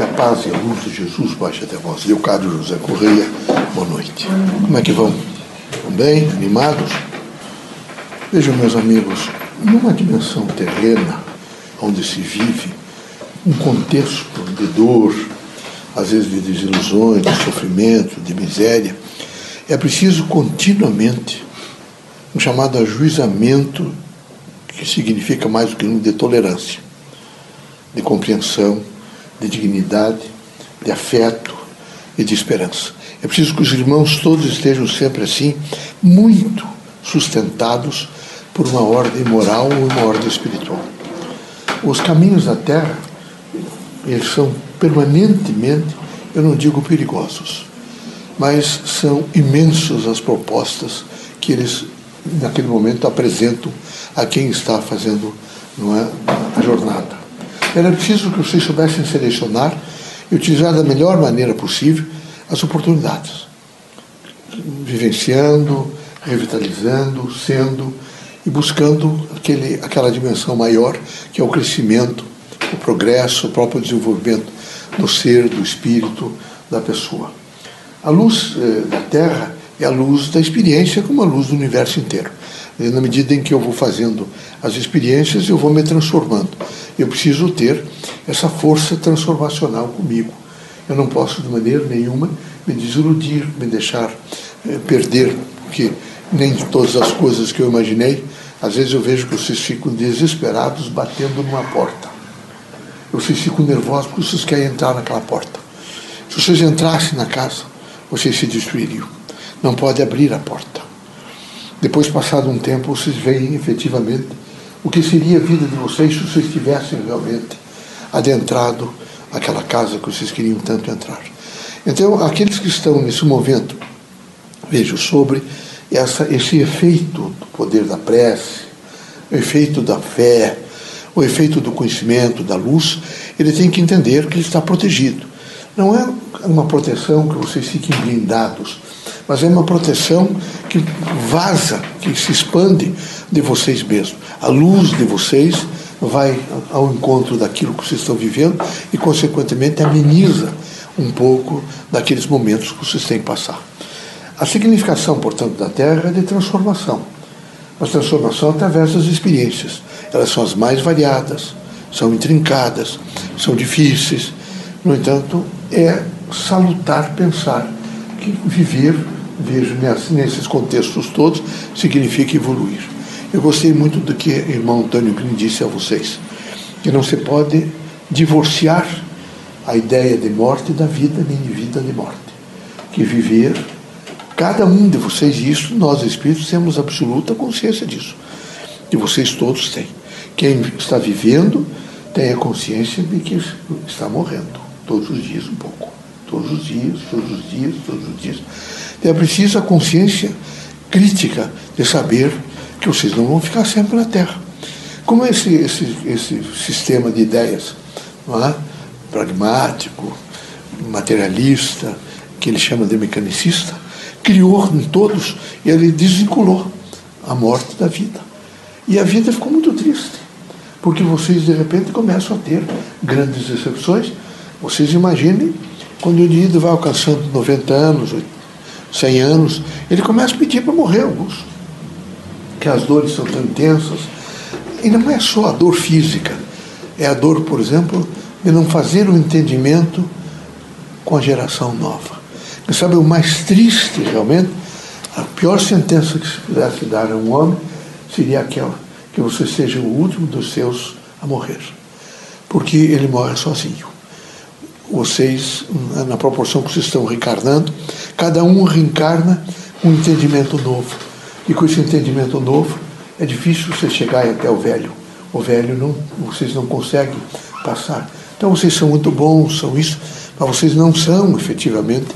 Que a paz e a luz de Jesus baixe até vós. Leocádio José Correia, boa noite. Como é que vão? Vão bem? Animados? Vejam, meus amigos, numa dimensão terrena, onde se vive, um contexto de dor, às vezes de desilusões, de sofrimento, de miséria, é preciso continuamente um chamado ajuizamento, que significa mais do que um de tolerância, de compreensão, de dignidade, de afeto e de esperança. É preciso que os irmãos todos estejam sempre assim, muito sustentados por uma ordem moral ou uma ordem espiritual. Os caminhos da Terra, eles são permanentemente, eu não digo perigosos, mas são imensos as propostas que eles, naquele momento, apresentam a quem está fazendo é, a jornada. Era preciso que vocês soubessem selecionar e utilizar da melhor maneira possível as oportunidades, vivenciando, revitalizando, sendo e buscando aquele, aquela dimensão maior que é o crescimento, o progresso, o próprio desenvolvimento do ser, do espírito da pessoa. A luz eh, da Terra é a luz da experiência como a luz do universo inteiro. E na medida em que eu vou fazendo as experiências, eu vou me transformando. Eu preciso ter essa força transformacional comigo. Eu não posso, de maneira nenhuma, me desiludir, me deixar eh, perder, porque nem todas as coisas que eu imaginei, às vezes eu vejo que vocês ficam desesperados batendo numa porta. Vocês ficam nervosos porque vocês querem entrar naquela porta. Se vocês entrassem na casa, vocês se destruiriam. Não pode abrir a porta. Depois, passado um tempo, vocês veem efetivamente o que seria a vida de vocês se vocês tivessem realmente adentrado aquela casa que vocês queriam tanto entrar. Então, aqueles que estão nesse momento, vejo sobre essa, esse efeito do poder da prece, o efeito da fé, o efeito do conhecimento, da luz, ele tem que entender que ele está protegido. Não é uma proteção que vocês fiquem blindados, mas é uma proteção que vaza, que se expande de vocês mesmos. A luz de vocês vai ao encontro daquilo que vocês estão vivendo e, consequentemente, ameniza um pouco daqueles momentos que vocês têm que passar. A significação, portanto, da Terra é de transformação. Mas transformação através das experiências. Elas são as mais variadas, são intrincadas, são difíceis. No entanto, é salutar pensar que viver, vejo nesses contextos todos, significa evoluir. Eu gostei muito do que o irmão Antônio Green disse a vocês, que não se pode divorciar a ideia de morte da vida, nem de vida de morte. Que viver, cada um de vocês, isso nós espíritos temos absoluta consciência disso, que vocês todos têm. Quem está vivendo tem a consciência de que está morrendo todos os dias um pouco. Todos os dias, todos os dias, todos os dias. É preciso a consciência crítica de saber que vocês não vão ficar sempre na Terra. Como esse, esse, esse sistema de ideias é? pragmático, materialista, que ele chama de mecanicista, criou em todos, e ele desvinculou a morte da vida. E a vida ficou muito triste, porque vocês de repente começam a ter grandes decepções vocês imaginem quando o indivíduo vai alcançando 90 anos, 100 anos, ele começa a pedir para morrer alguns. Que as dores são tão intensas. E não é só a dor física, é a dor, por exemplo, de não fazer o entendimento com a geração nova. E sabe o mais triste realmente? A pior sentença que se pudesse dar a um homem seria aquela, que você seja o último dos seus a morrer. Porque ele morre sozinho vocês, na proporção que vocês estão reencarnando, cada um reencarna um entendimento novo. E com esse entendimento novo, é difícil você chegar até o velho. O velho não, vocês não conseguem passar. Então vocês são muito bons, são isso, mas vocês não são efetivamente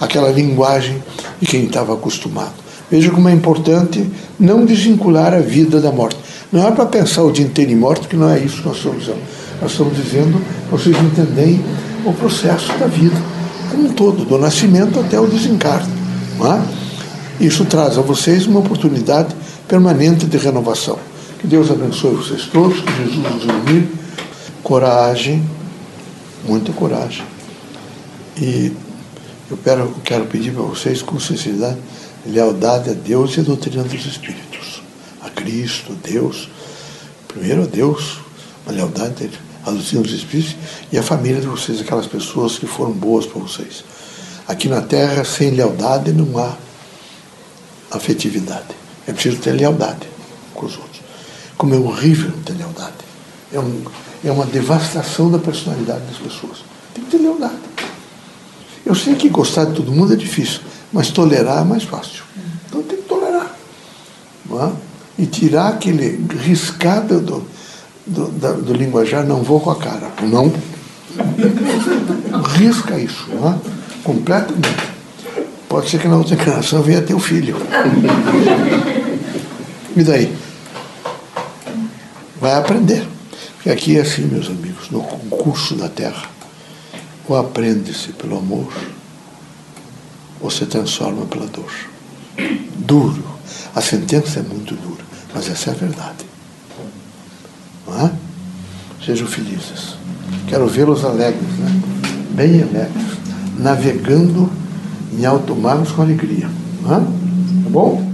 aquela linguagem de quem estava acostumado. Veja como é importante não desvincular a vida da morte. Não é para pensar o dia inteiro em morte, que não é isso que nós estamos dizendo. Nós estamos dizendo, vocês entendem o processo da vida como um todo, do nascimento até o desencarne. É? Isso traz a vocês uma oportunidade permanente de renovação. Que Deus abençoe vocês todos, que Jesus nos ilumine, coragem, muita coragem. E eu quero, quero pedir para vocês, com sinceridade, lealdade a Deus e a doutrina dos Espíritos. A Cristo, a Deus. Primeiro a Deus, a lealdade a dos Espíritos e a família de vocês, aquelas pessoas que foram boas para vocês. Aqui na Terra, sem lealdade, não há afetividade. É preciso ter lealdade com os outros. Como é horrível não ter lealdade. É, um, é uma devastação da personalidade das pessoas. Tem que ter lealdade. Eu sei que gostar de todo mundo é difícil, mas tolerar é mais fácil. Então tem que tolerar. É? E tirar aquele riscado do, do, do, do, linguajar, não vou com a cara. Não. Risca isso, não é? completamente. Pode ser que na outra encarnação venha teu filho. E daí? Vai aprender. Porque aqui é assim, meus amigos, no concurso da Terra. Ou aprende-se pelo amor, ou se transforma pela dor. Duro. A sentença é muito dura, mas essa é a verdade. É? Sejam felizes. Quero vê-los alegres, né? bem alegres, navegando em alto mar com alegria. É? Tá bom?